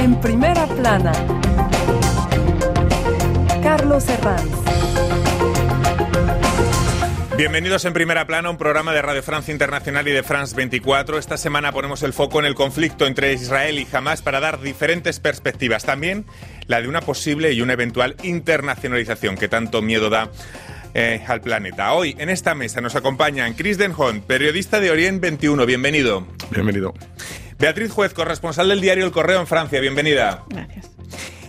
En primera plana, Carlos Herranz. Bienvenidos en Primera Plana, un programa de Radio Francia Internacional y de France 24. Esta semana ponemos el foco en el conflicto entre Israel y Hamas para dar diferentes perspectivas. También la de una posible y una eventual internacionalización que tanto miedo da eh, al planeta. Hoy en esta mesa nos acompañan Chris Denhon, periodista de Orient 21. Bienvenido. Bienvenido. Beatriz Juez, corresponsal del diario El Correo en Francia. Bienvenida. Gracias.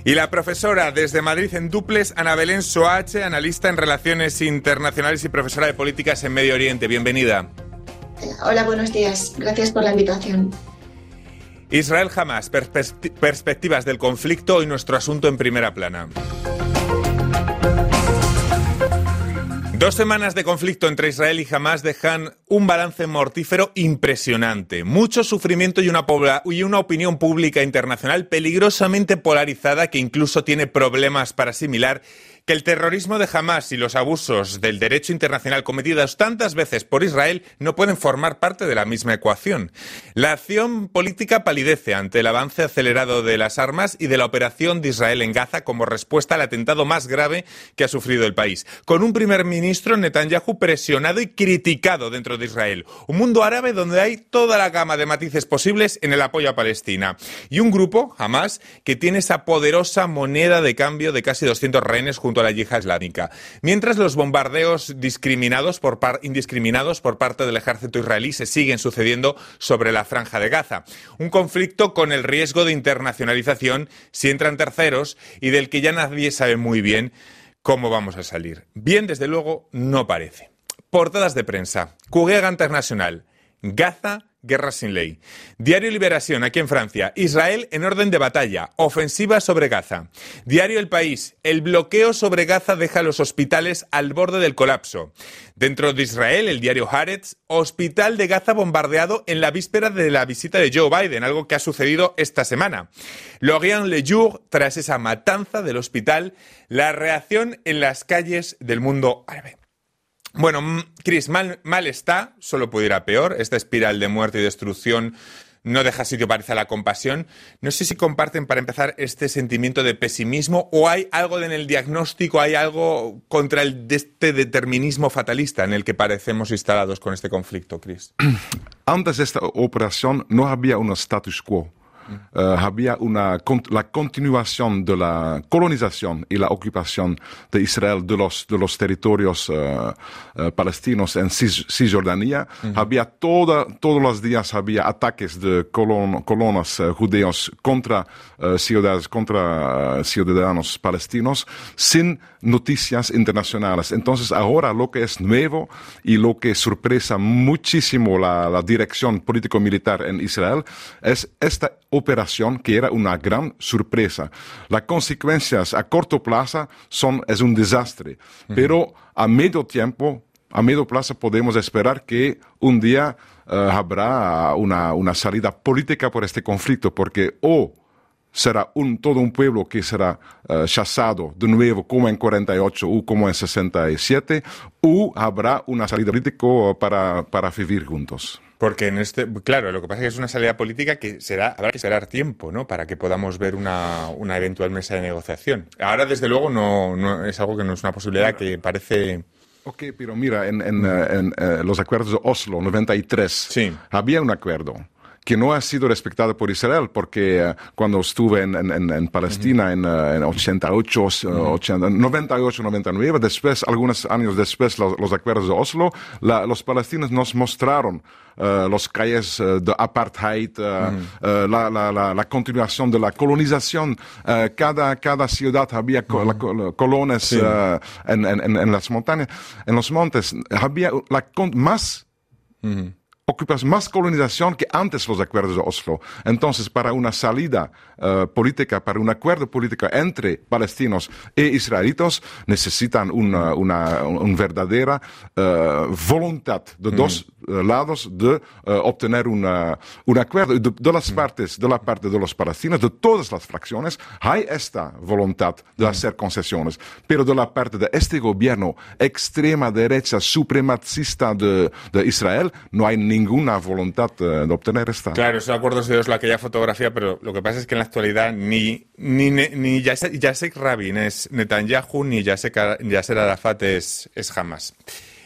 Y la profesora desde Madrid en Duples, Ana Belén Soache, analista en relaciones internacionales y profesora de políticas en Medio Oriente. Bienvenida. Hola, buenos días. Gracias por la invitación. Israel jamás, perspectivas del conflicto y nuestro asunto en primera plana. Dos semanas de conflicto entre Israel y Hamas dejan un balance mortífero impresionante. Mucho sufrimiento y una, opinión pública internacional peligrosamente polarizada que incluso tiene problemas para asimilar que el terrorismo de Hamas y los abusos del derecho internacional cometidos tantas veces por Israel no pueden formar parte de la misma ecuación. La acción política palidece ante el avance acelerado de las armas y de la operación de Israel en Gaza como respuesta al atentado más grave que ha sufrido el país, con un primer ministro Netanyahu presionado y criticado dentro de Israel, un mundo árabe donde hay toda la gama de matices posibles en el apoyo a Palestina, y un grupo, Hamas, que tiene esa poderosa moneda de cambio de casi 200 rehenes junto a la yihad islámica. Mientras los bombardeos discriminados por indiscriminados por parte del ejército israelí se siguen sucediendo sobre la franja de Gaza. Un conflicto con el riesgo de internacionalización si entran terceros y del que ya nadie sabe muy bien cómo vamos a salir. Bien, desde luego, no parece. Portadas de prensa. Cuguega Internacional. Gaza Guerra sin ley. Diario Liberación, aquí en Francia. Israel en orden de batalla. Ofensiva sobre Gaza. Diario El País. El bloqueo sobre Gaza deja los hospitales al borde del colapso. Dentro de Israel, el diario Haaretz. Hospital de Gaza bombardeado en la víspera de la visita de Joe Biden, algo que ha sucedido esta semana. Lorient Le Jour, tras esa matanza del hospital, la reacción en las calles del mundo árabe. Bueno, Chris, mal, mal está, solo puede ir a peor. Esta espiral de muerte y destrucción no deja sitio para la compasión. No sé si comparten, para empezar, este sentimiento de pesimismo o hay algo en el diagnóstico, hay algo contra el, este determinismo fatalista en el que parecemos instalados con este conflicto, Chris. Antes de esta operación no había un status quo. Uh, había una, la continuación de la colonización y la ocupación de Israel de los, de los territorios uh, uh, palestinos en Cis, Cisjordania. Había toda, todos los días había ataques de colon, colonos judíos contra ciudades, contra ciudadanos palestinos sin noticias internacionales. Entonces ahora lo que es nuevo y lo que sorpresa muchísimo la, la dirección político-militar en Israel es esta operación que era una gran sorpresa. Las consecuencias a corto plazo son, es un desastre, pero a medio tiempo, a medio plazo podemos esperar que un día uh, habrá una, una salida política por este conflicto, porque o será un, todo un pueblo que será uh, chasado de nuevo como en 48 o como en 67, o habrá una salida política para, para vivir juntos. Porque en este, claro, lo que pasa es que es una salida política que será, habrá que esperar tiempo, ¿no? Para que podamos ver una, una eventual mesa de negociación. Ahora, desde luego, no, no, es algo que no es una posibilidad que parece. Ok, pero mira, en, en, en, en los acuerdos de Oslo 93 sí. había un acuerdo que no ha sido respetado por Israel, porque uh, cuando estuve en, en, en Palestina uh -huh. en, en, 88, uh, 80, 98, 99, después, algunos años después, los, los acuerdos de Oslo, la, los palestinos nos mostraron Uh, los calles uh, de apartheid, uh, mm. la, la, la, la, continuación de la colonización. cada, cada ciudad había co mm. colones sí. en, en, en, las montañas, en los montes. Había la más mm ocupas más colonización que antes los acuerdos de Oslo. Entonces, para una salida uh, política, para un acuerdo político entre palestinos e israelitos, necesitan una, una, una verdadera uh, voluntad de mm. dos uh, lados de obtener una, un acuerdo. De, de las mm. partes, de la parte de los palestinos, de todas las fracciones, hay esta voluntad de mm. hacer concesiones. Pero de la parte de este gobierno extrema derecha supremacista de, de Israel, no hay ningún ninguna voluntad de obtener esta. Claro, acuerdos de Oslo, aquella fotografía, pero lo que pasa es que en la actualidad ni, ni, ni Yasek Rabin es Netanyahu, ni Yasser Arafat es, es Hamas.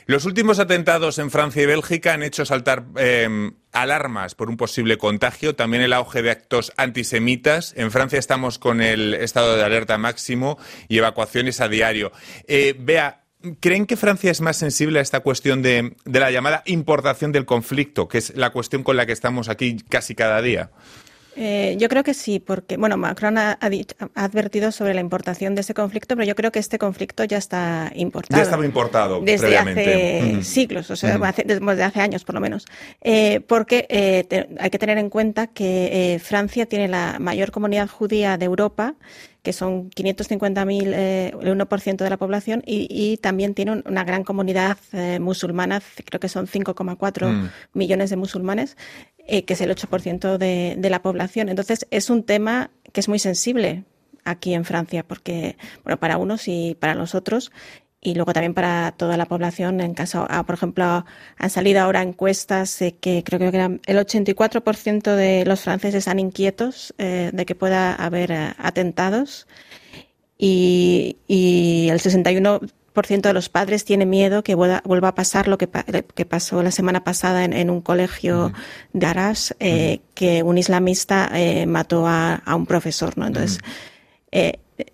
Los últimos atentados en Francia y Bélgica han hecho saltar em, alarmas por un posible contagio, también el auge de actos antisemitas. En Francia estamos con el estado de alerta máximo y evacuaciones a diario. Eh, vea, ¿Creen que Francia es más sensible a esta cuestión de, la llamada importación del conflicto, que es la cuestión con la que estamos aquí casi cada día? Eh, yo creo que sí, porque bueno, Macron ha, advertido sobre la importación de ese conflicto, pero yo creo que este conflicto ya está importado. Ya estaba importado desde hace siglos, o sea, desde hace años por lo menos. Eh, porque eh, hay que tener en cuenta que Francia tiene la mayor comunidad judía de Europa que son 550.000, eh, el 1% de la población, y, también tiene una gran comunidad eh, musulmana, creo que son 5,4 mm. millones de musulmanes, eh, que es el 8% de, de la población. Entonces, es un tema que es muy sensible aquí en Francia, porque, bueno, para unos y para los otros, y luego también para toda la población. En caso, ah, por ejemplo, han salido ahora encuestas que creo que eran el 84% de los franceses están inquietos eh, de que pueda haber eh, atentados y, el 61% de los padres tiene miedo que vuelva, a pasar lo que, que, pasó la semana pasada en, un colegio de Arras, eh, que un islamista mató a, un profesor, ¿no? Entonces,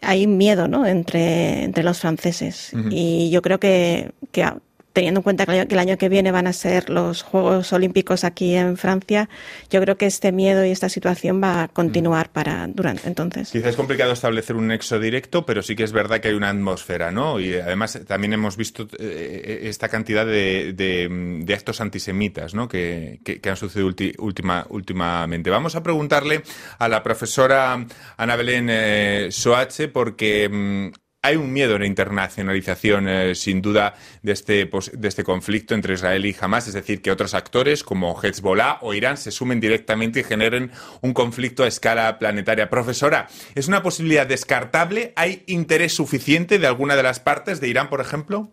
hay miedo ¿no? entre, entre los franceses. Y yo creo que, que teniendo en cuenta que el año que viene van a ser los Juegos Olímpicos aquí en Francia, yo creo que este miedo y esta situación va a continuar mm. para durante entonces. Quizás es complicado establecer un nexo directo, pero sí que es verdad que hay una atmósfera, ¿no? Y además también hemos visto eh, esta cantidad de, de, actos antisemitas, ¿no? Que, que, han sucedido última, últimamente. Vamos a preguntarle a la profesora Ana Belén eh, Soache porque mm, hay un miedo en la internacionalización, eh, sin duda, de este, de este conflicto entre Israel y Hamas, es decir, que otros actores como Hezbollah o Irán se sumen directamente y generen un conflicto a escala planetaria. Profesora, ¿es una posibilidad descartable? ¿Hay interés suficiente de alguna de las partes de Irán, por ejemplo?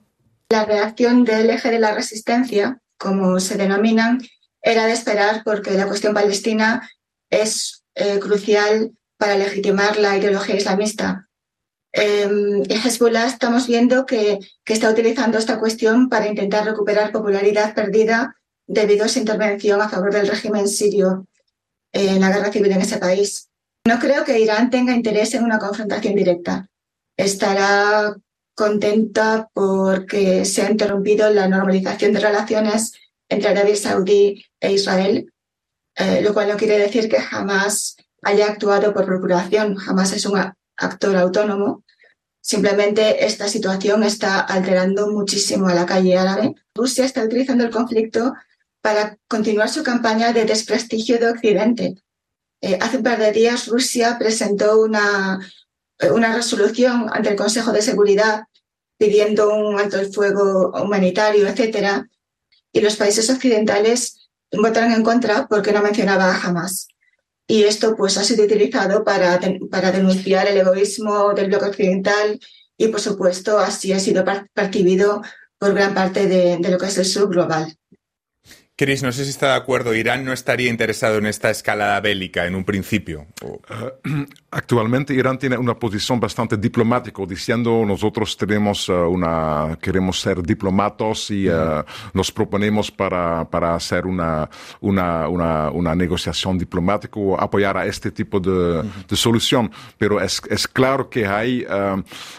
La reacción del eje de la resistencia, como se denominan, era de esperar porque la cuestión palestina es eh, crucial para legitimar la ideología islamista eh, Hezbollah estamos viendo que, está utilizando esta cuestión para intentar recuperar popularidad perdida debido a su intervención a favor del régimen sirio en la guerra civil en ese país. No creo que Irán tenga interés en una confrontación directa. Estará contenta porque se ha interrumpido la normalización de relaciones entre Arabia Saudí e Israel, eh, lo cual no quiere decir que jamás haya actuado por procuración. Jamás es un actor autónomo. Simplemente esta situación está alterando muchísimo a la calle árabe. Rusia está utilizando el conflicto para continuar su campaña de desprestigio de Occidente. Eh, hace un par de días Rusia presentó una, eh, una resolución ante el Consejo de Seguridad pidiendo un alto el fuego humanitario, etc. Y los países occidentales votaron en contra porque no mencionaba a y esto pues ha sido utilizado para, para denunciar el egoísmo del bloque occidental y por supuesto así ha sido percibido por gran parte de, de lo que es el sur global. Chris, no sé si está de acuerdo, Irán no estaría interesado en esta escalada bélica en un principio. Eh, actualmente Irán tiene una posición bastante diplomática, diciendo nosotros tenemos eh, una, queremos ser diplomatos y uh, nos proponemos para, para hacer una, una, una, una, negociación diplomática o apoyar a este tipo de, de solución. Pero es, es, claro que hay,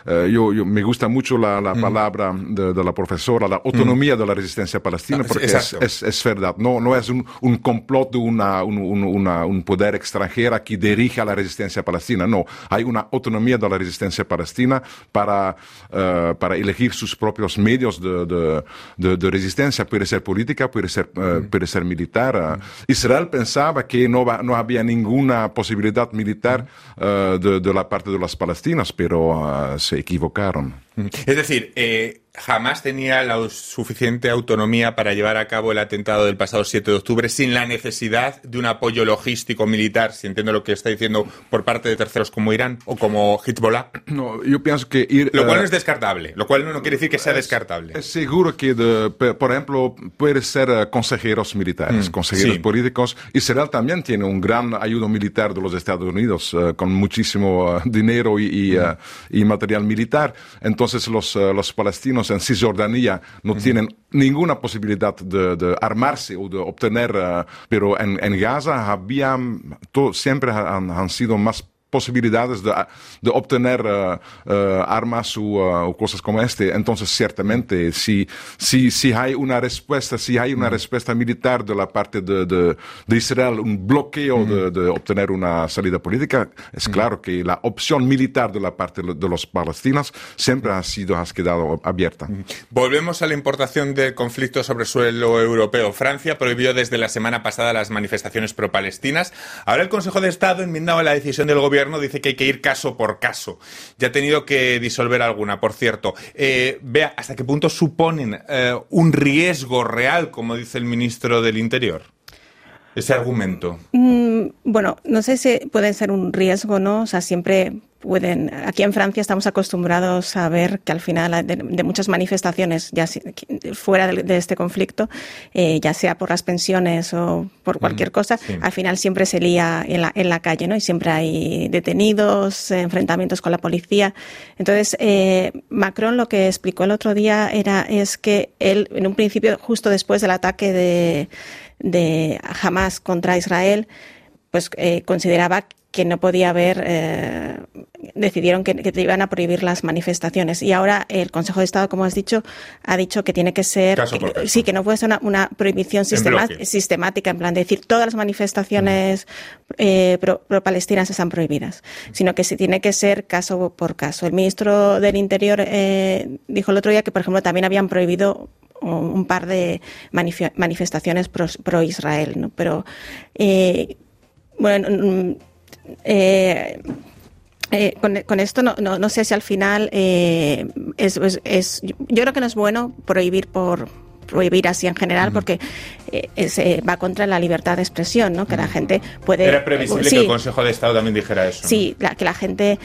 yo, yo, me gusta mucho la, la palabra de, de, la profesora, la autonomía de la resistencia palestina, porque es, es, es verdad. No, no es un, un complot de una, un, una, un poder extranjero que dirige a la resistencia palestina. No, hay una autonomía de la resistencia palestina para, uh, para elegir sus propios medios de, de, de, de, resistencia. Puede ser política, puede ser, uh, puede ser militar. Uh, Israel pensaba que no, va, no había ninguna posibilidad militar de, de, la parte de los palestinos, pero se equivocaron. Es decir, eh, jamás tenía la suficiente autonomía para llevar a cabo el atentado del pasado 7 de octubre sin la necesidad de un apoyo logístico militar, si entiendo lo que está diciendo, por parte de terceros como Irán o como Hezbollah. No, yo pienso que lo cual no es descartable, lo cual no quiere decir que sea descartable. Es seguro que, por ejemplo, puede ser eh, consejeros militares, mm, consejeros políticos. Israel también tiene un gran ayuda militar de los Estados Unidos eh, con muchísimo eh, dinero y, y, material militar. Entonces los, los palestinos en Cisjordania no tienen ninguna posibilidad de, armarse o de obtener, eh, pero en, Gaza había, siempre han sido más posibilidades de, de obtener uh, uh, armas o, uh, cosas como este. Entonces, ciertamente, si, si, si hay una respuesta, si hay una respuesta militar de la parte de, de, de Israel, un bloqueo de, de, obtener una salida política, es claro que la opción militar de la parte de los palestinos siempre ha sido, ha quedado abierta. Volvemos a la importación de conflictos sobre suelo europeo. Francia prohibió desde la semana pasada las manifestaciones pro-palestinas. Ahora el Consejo de Estado enmendaba la decisión del gobierno dice que hay que ir caso por caso. Ya ha tenido que disolver alguna, por cierto. Eh, vea, ¿hasta qué punto suponen eh, un riesgo real, como dice el ministro del Interior? Ese argumento. Mm, bueno, no sé si puede ser un riesgo, ¿no? O sea, siempre pueden. Aquí en Francia estamos acostumbrados a ver que al final de, muchas manifestaciones, ya fuera de, este conflicto, eh, ya sea por las pensiones o por cualquier cosa, al final siempre se lía en la, en la calle, ¿no? Y siempre hay detenidos, enfrentamientos con la policía. Entonces, eh, Macron lo que explicó el otro día era es que él, en un principio, justo después del ataque de, de Hamas contra Israel, pues eh, consideraba que no podía haber, eh, decidieron que, que, iban a prohibir las manifestaciones. Y ahora el Consejo de Estado, como has dicho, ha dicho que tiene que ser, sí, que no puede ser una, prohibición sistemática, en plan de decir todas las manifestaciones eh, pro-palestinas están prohibidas, sino que se tiene que ser caso por caso. El ministro del Interior eh, dijo el otro día que, por ejemplo, también habían prohibido un par de manifestaciones pro-Israel, ¿no? Pero, eh, bueno, eh, eh, con, esto no, no, sé si al final eh, es, es, yo creo que no es bueno prohibir por prohibir así en general porque eh, va contra la libertad de expresión, ¿no? Que la gente puede... Era previsible que el Consejo de Estado también dijera eso. Sí, que la gente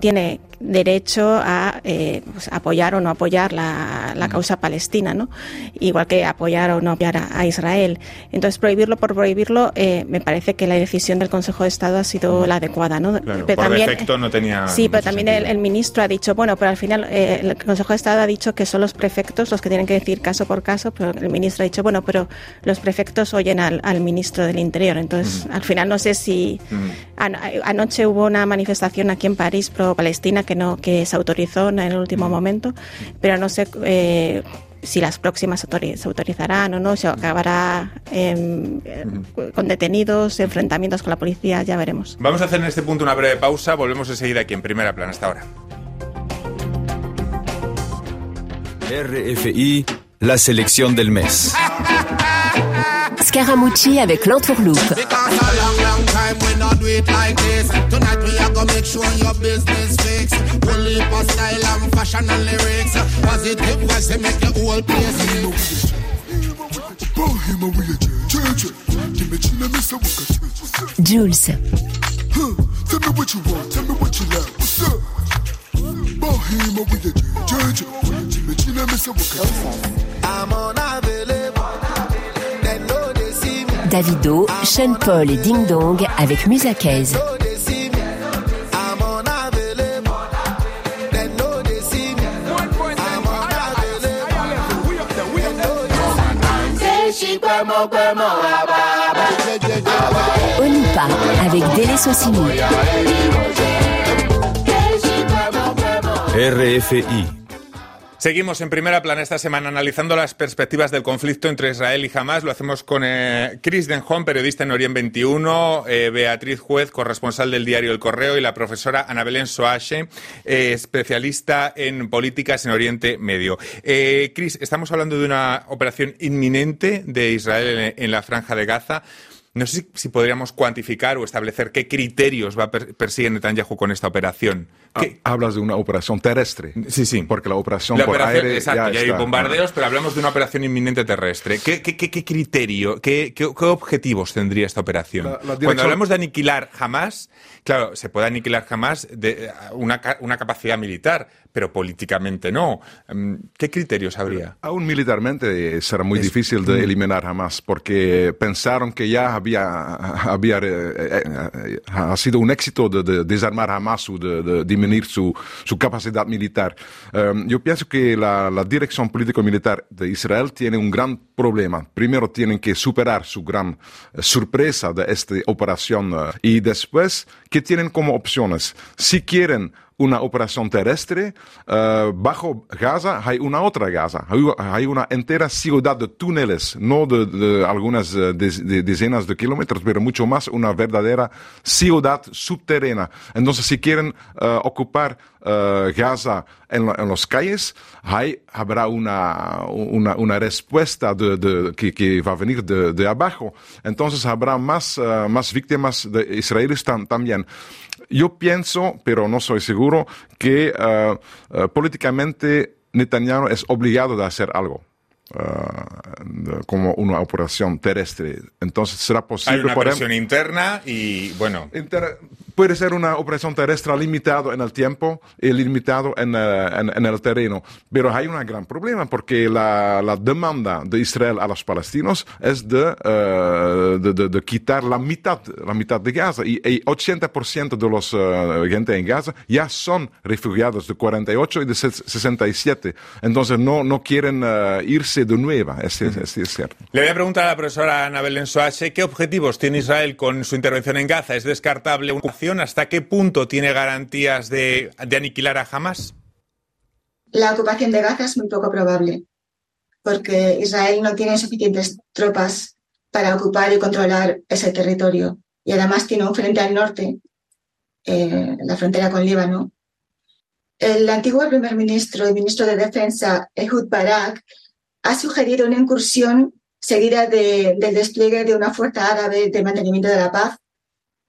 tiene derecho a eh, pues, apoyar o no apoyar la, la, causa palestina, ¿no? Igual que apoyar o no apoyar a, Israel. Entonces, prohibirlo por prohibirlo, eh, me parece que la decisión del Consejo de Estado ha sido la adecuada, ¿no? pero por también, defecto no tenía. Sí, pero también el, ministro ha dicho, bueno, pero al final eh, el Consejo de Estado ha dicho que son los prefectos los que tienen que decir caso por caso, pero el ministro ha dicho, bueno, pero los prefectos oyen al, al ministro del Interior. Entonces, al final no sé si. anoche hubo una manifestación aquí en París pro-Palestina que no que se autorizó en el último momento, pero no sé eh, si las próximas se autorizarán o no, se acabará em, con detenidos, enfrentamientos con la policía, ya veremos. Vamos a hacer en este punto una breve pausa, volvemos enseguida aquí en Primera Plana. Hasta ahora. RFI, la selección del mes. Scaramucci avec l'entourloupe. Jules. Davido, Sean Paul et Ding Dong avec Musakez. Onipa avec Dele Sosini. RFI Seguimos en primera plana esta semana analizando las perspectivas del conflicto entre Israel y Hamas. Lo hacemos con eh, Chris Denjon, periodista en Orient 21, eh, Beatriz Juez, corresponsal del diario El Correo, y la profesora Ana Belén Soache, eh, especialista en políticas en Oriente Medio. Chris, estamos hablando de una operación inminente de Israel en la franja de Gaza. No sé si, podríamos cuantificar o establecer qué criterios va a persigue Netanyahu con esta operación. Ah, hablas de una operación terrestre. Sí, sí. Porque la operación por aire exacto, ya, hay bombardeos, pero hablamos de una operación inminente terrestre. ¿Qué, criterio, qué, objetivos tendría esta operación? Cuando hablamos de aniquilar jamás, claro, se puede aniquilar jamás de una, una capacidad militar, pero políticamente no. Em, ¿Qué criterios habría? Aún militarmente será muy difícil de eliminar Hamas, porque pensaron que ya había, había eh, eh, ha sido un éxito de, desarmar Hamas o de, disminuir su, su, capacidad militar. Em, yo pienso que la, la dirección político-militar de Israel tiene un gran problema. Primero tienen que superar su gran eh, sorpresa de esta operación y después, ¿qué tienen como opciones? Si quieren una operación terrestre. Uh, bajo Gaza hay una otra Gaza. Hay, una entera ciudad de túneles, no de, de algunas uh, de decenas de kilómetros, pero mucho más una verdadera ciudad subterránea. Entonces, si quieren uh, ocupar Gaza en, en las calles, hay, habrá una, una, una respuesta de, que, que, va a venir de, abajo. Entonces, habrá más, más víctimas de israelíes tam, también. Yo pienso, pero no soy seguro, que uh, uh, políticamente Netanyahu es obligado de hacer algo. Uh, como una operación terrestre. Entonces será posible. Hay una presión interna y bueno. Inter puede ser una operación terrestre limitado en el tiempo y limitado en, uh, en, en el terreno. Pero hay un gran problema porque la, la, demanda de Israel a los palestinos es de, uh, de, de, de, quitar la mitad, la mitad de Gaza. Y, y 80% de los uh, gente en Gaza ya son refugiados de 48 y de 67. Entonces no, no quieren irse de nueva, es, es, es, cierto. Le voy a preguntar a la profesora Ana Belén Soache, ¿qué objetivos tiene Israel con su intervención en Gaza? ¿Es descartable una ¿Hasta qué punto tiene garantías de, aniquilar a Hamas? La ocupación de Gaza es muy poco probable, porque Israel no tiene suficientes tropas para ocupar y controlar ese territorio. Y además tiene un frente al norte, eh, la frontera con Líbano. El antiguo primer ministro y ministro de Defensa, Ehud Barak, ha sugerido una incursión seguida de, del despliegue de una fuerza árabe de mantenimiento de la paz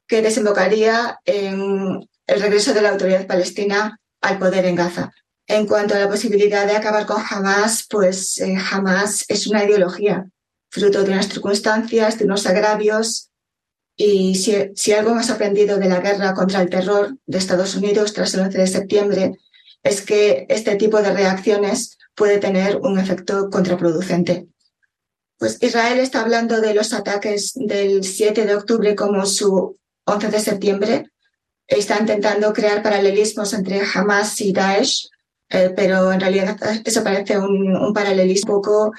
que desembocaría en el regreso de la autoridad palestina al poder en Gaza. En cuanto a la posibilidad de acabar con Hamas, pues eh, Hamas es una ideología, fruto de unas circunstancias, de unos agravios. Y si, si algo hemos aprendido de la guerra contra el terror de Estados Unidos tras el 11 de septiembre, es que este tipo de reacciones puede tener un efecto contraproducente. Pues Israel está hablando de los ataques del 7 de octubre como su 11 de septiembre. Está intentando crear paralelismos entre Hamas y Daesh, eh, pero en realidad eso parece un, paralelismo poco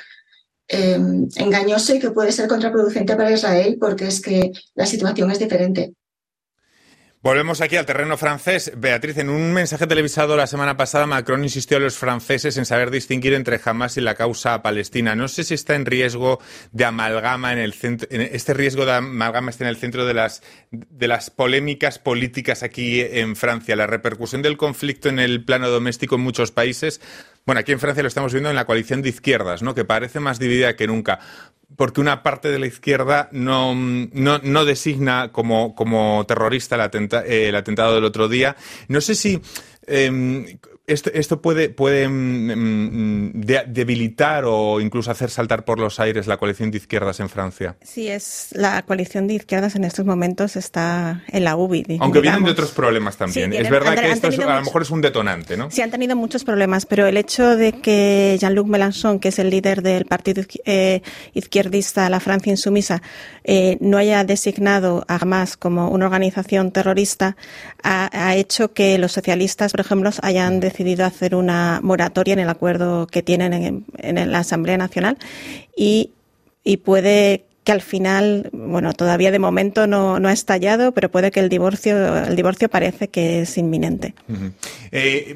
eh, engañoso y que puede ser contraproducente para Israel porque es que la situación es diferente. Volvemos aquí al terreno francés. Beatriz, en un mensaje televisado la semana pasada, Macron insistió a los franceses en saber distinguir entre Hamas y la causa palestina. No sé si está en riesgo de amalgama en el centro, este riesgo de amalgama está en el centro de las, de las polémicas políticas aquí en Francia. La repercusión del conflicto en el plano doméstico en muchos países. Bueno, aquí en Francia lo estamos viendo en la coalición de izquierdas, ¿no? Que parece más dividida que nunca porque una parte de la izquierda no, no, no designa como, como terrorista el, el, atentado del otro día. No sé si eh, esto, esto puede, puede mm, mm, debilitar o incluso hacer saltar por los aires la coalición de izquierdas en Francia. Sí, es la coalición de izquierdas en estos momentos está en la UBI. Aunque vienen de otros problemas también. es verdad que esto a lo mejor es un detonante, ¿no? Sí, han tenido muchos problemas, pero el hecho de que Jean-Luc Mélenchon, que es el líder del partido eh, izquierdista La Francia Insumisa, eh, no haya designado a Hamas como una organización terrorista, ha, ha hecho que los socialistas, por ejemplo, hayan decidido decidido hacer una moratoria en el acuerdo que tienen en, en la Asamblea Nacional y, puede que al final, bueno, todavía de momento no, ha estallado, pero puede que el divorcio, el divorcio parece que es inminente. Uh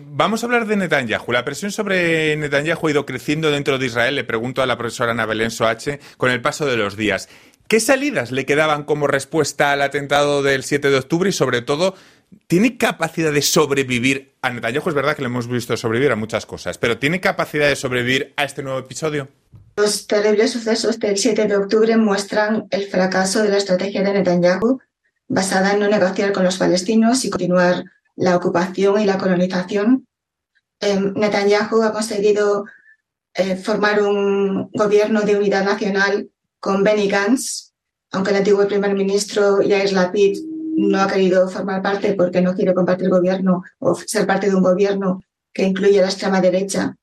vamos a hablar de Netanyahu. La presión sobre Netanyahu ha ido creciendo dentro de Israel. Le pregunto a la profesora Ana Belén Soache con el paso de los días. ¿Qué salidas le quedaban como respuesta al atentado del 7 de octubre y sobre todo ¿Tiene capacidad de sobrevivir a Netanyahu? Es verdad que le hemos visto sobrevivir a muchas cosas, pero ¿tiene capacidad de sobrevivir a este nuevo episodio? Los terribles sucesos del 7 de octubre muestran el fracaso de la estrategia de Netanyahu basada en no negociar con los palestinos y continuar la ocupación y la colonización. Eh, Netanyahu ha conseguido eh, formar un gobierno de unidad nacional con Benny Gantz, aunque el antiguo primer ministro Yair Lapid no ha querido formar parte porque no quiere compartir gobierno o ser parte de un gobierno que incluye a la extrema derecha,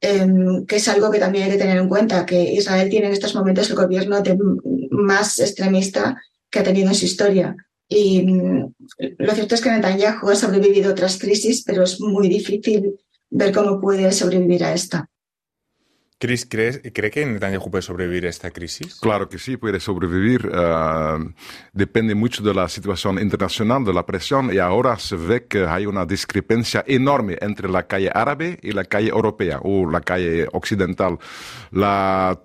em, que es algo que también hay que tener en cuenta, que Israel tiene en estos momentos el gobierno más extremista que ha tenido en su historia. Y mm, lo cierto es que Netanyahu ha sobrevivido a otras crisis, pero es muy difícil ver cómo puede sobrevivir a esta. Chris, ¿cree que Netanyahu puede sobrevivir a esta crisis? Claro que sí, puede sobrevivir. Ah, depende mucho de la situación internacional, de la presión, y ahora se ve que hay una discrepancia enorme entre la calle árabe y la calle europea o la calle occidental. La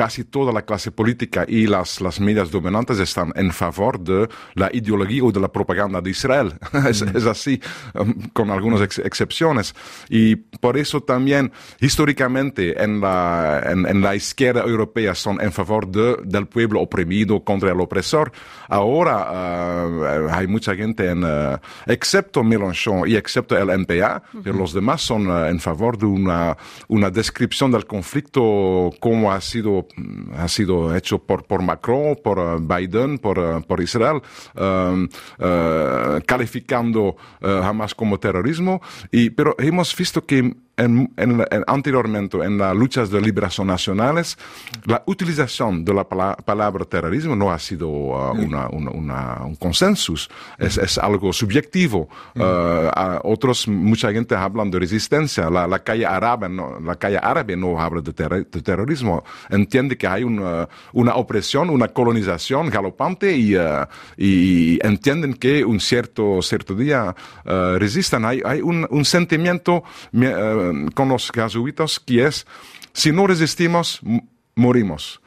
casi toda la clase política y las, las medias dominantes están en favor de la ideología o de la propaganda de Israel. es, es, así, um, con algunas ex excepciones. Y por eso también, históricamente, en la, en, en la izquierda europea son en favor de, del pueblo oprimido contra el opresor. Ahora uh, hay mucha gente, en, uh, excepto Mélenchon y excepto el NPA, uh -huh. pero los demás son uh, en favor de una, una descripción del conflicto como ha sido ha sido hecho por, por Macron, por uh, Biden, por, uh, por Israel, um, uh, calificando Hamas como terrorismo. Y, pero hemos visto que en, en, en, anteriormente en las luchas de liberación nacionales, la utilización de la pala palabra terrorismo no ha sido uh, una, una, una, un consenso, es, es, algo subjetivo. Uh, otros, mucha gente habla de resistencia. La, la calle árabe no, la calle árabe no habla de, ter de terrorismo. Entiende que hay una, una opresión, una colonización galopante y, uh, y, entienden que un cierto, cierto día uh, resistan. Hay, hay un, un sentimiento con los jesuitas, que es, si no resistimos, morimos.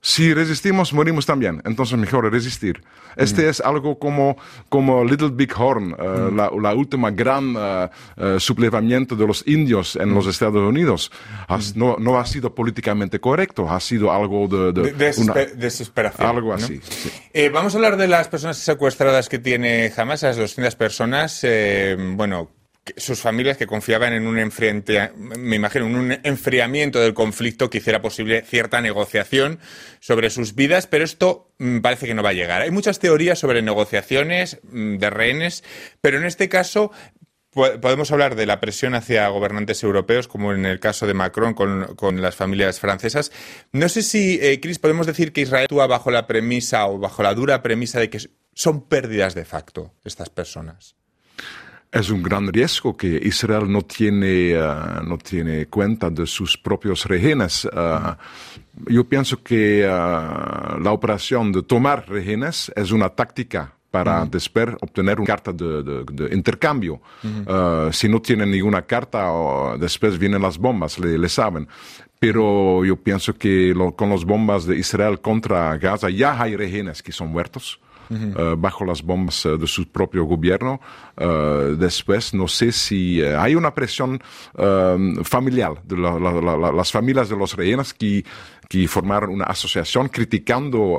Si resistimos, morimos también. Entonces, mejor resistir. Este es algo como, como Little Big Horn, uh, la, la, última gran uh, uh, sublevamiento de los indios en los Estados Unidos. Has, no, no, ha sido políticamente correcto, ha sido algo de... de, de desesper una, desesperación. Algo así. ¿no? Sí. Eh, vamos a hablar de las personas secuestradas que tiene Hamas, esas 200 personas. Eh, bueno, sus familias que confiaban en un me imagino, en un enfriamiento del conflicto que hiciera posible cierta negociación sobre sus vidas, pero esto mm, parece que no va a llegar. Hay muchas teorías sobre negociaciones mm, de rehenes, pero en este caso podemos hablar de la presión hacia gobernantes europeos, como en el caso de Macron con, con las familias francesas. No sé si, eh, Chris, podemos decir que Israel actúa bajo la premisa o bajo la dura premisa de que son pérdidas de facto estas personas es un gran riesgo que Israel no tiene, uh, no tiene cuenta de sus propios rehenes. Uh, yo pienso que uh, la operación de tomar rehenes es una táctica para uh -huh. después obtener una carta de, de, de intercambio. -huh. si no tienen ninguna carta, después vienen las bombas, le, le saben. Pero yo pienso que lo, con las bombas de Israel contra Gaza ya hay rehenes que son muertos. Uh, bajo las bombas uh, de su propio gobierno. Uh, después, no sé si hay una presión familiar de la, la, la, las familias de los rehenes que, que formaron una asociación criticando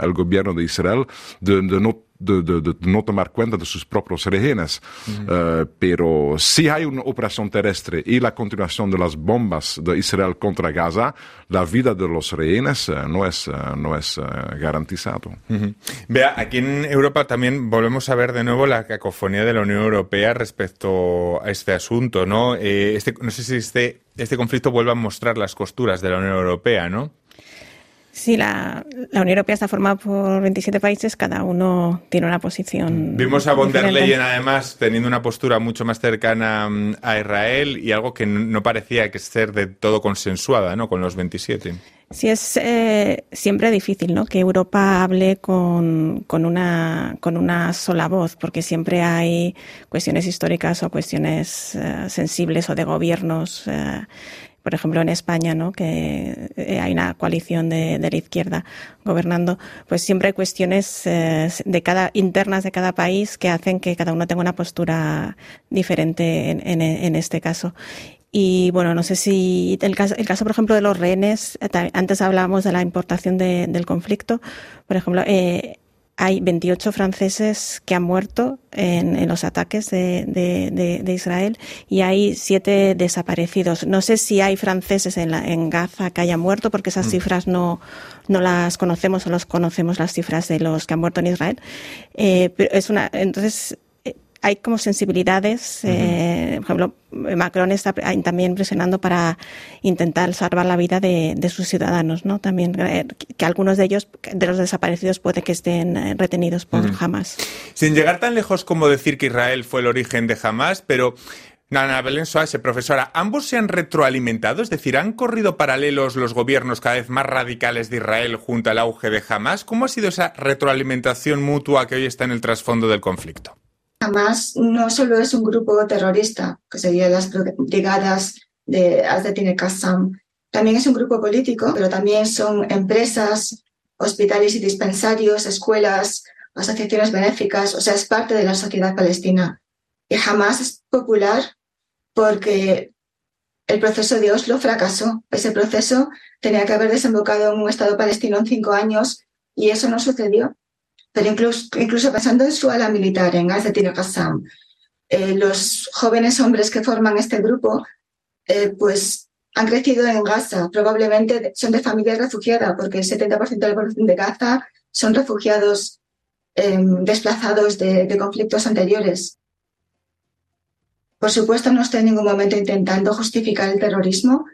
el gobierno de Israel de, de no de, de, de, no tomar cuenta de sus propios rehenes. Uh -huh. uh, pero si hay una operación terrestre y la continuación de las bombas de Israel contra Gaza, la vida de los rehenes uh, no es, no es garantizado. Uh -huh. Vea, aquí en Europa también volvemos a ver de nuevo la cacofonía de la Unión Europea respecto a este asunto, ¿no? Eh, este, no sé si este, este conflicto vuelve a mostrar las costuras de la Unión Europea, ¿no? Sí, la, la, Unión Europea está formada por 27 países, cada uno tiene una posición. Vimos a von der Leyen, además, teniendo una postura mucho más cercana mm, a Israel y algo que no parecía que ser de todo consensuada ¿no? con los 27. Sí, es eh, siempre difícil ¿no? que Europa hable con, con, una, con una sola voz, porque siempre hay cuestiones históricas o cuestiones eh, sensibles o de gobiernos. Eh, por ejemplo, en España, ¿no? que eh, hay una coalición de, de la izquierda gobernando, pues siempre hay cuestiones eh, de cada, internas de cada país que hacen que cada uno tenga una postura diferente en, en, este caso. Y bueno, no sé si el caso, el caso por ejemplo, de los rehenes, eh, antes hablábamos de la importación de, del conflicto, por ejemplo, eh, hay 28 franceses que han muerto en, en los ataques de, de, de, Israel y hay siete desaparecidos. No sé si hay franceses en, la, en Gaza que hayan muerto porque esas mm. cifras no, no las conocemos o los conocemos las cifras de los que han muerto en Israel. Eh, pero es una, entonces, hay como sensibilidades. eh, por ejemplo, Macron está también presionando para intentar salvar la vida de, de, sus ciudadanos, ¿no? También eh, que algunos de ellos, de los desaparecidos, puede que estén eh, retenidos por uh -huh. Hamas. Sin llegar tan lejos como decir que Israel fue el origen de Hamas, pero Nana Belén Soase, profesora, ¿ambos se han retroalimentado? Es decir, ¿han corrido paralelos los gobiernos cada vez más radicales de Israel junto al auge de Hamas? ¿Cómo ha sido esa retroalimentación mutua que hoy está en el trasfondo del conflicto? Hamas no solo es un grupo terrorista, que serían las brigadas de Qassam, también es un grupo político, pero también son empresas, hospitales y dispensarios, escuelas, asociaciones benéficas, o sea, es parte de la sociedad palestina. Y Hamas es popular porque el proceso de Oslo fracasó. Ese proceso tenía que haber desembocado en un Estado palestino en cinco años y eso no sucedió pero incluso, incluso pensando en su ala militar, en Azetin Qassam, eh, los jóvenes hombres que forman este grupo, eh, pues han crecido en Gaza, probablemente son de familias refugiadas, porque el 70% de la población de Gaza son refugiados eh, desplazados de, de conflictos anteriores. Por supuesto, no estoy en ningún momento intentando justificar el terrorismo,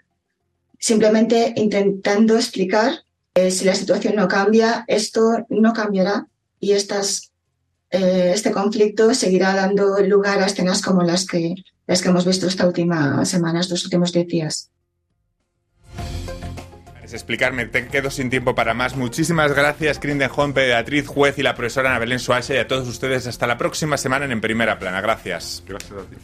simplemente intentando explicar eh, si la situación no cambia, esto no cambiará y estas, eh, este conflicto seguirá dando lugar a escenas como las que, las que hemos visto esta última semana, estos últimos diez días. explicarme, te quedo sin tiempo para más. Muchísimas gracias, Crinden Hompe, Beatriz Juez y la profesora Ana Belén Suárez y a todos ustedes. Hasta la próxima semana en En Primera Plana. Gracias. Gracias a ti.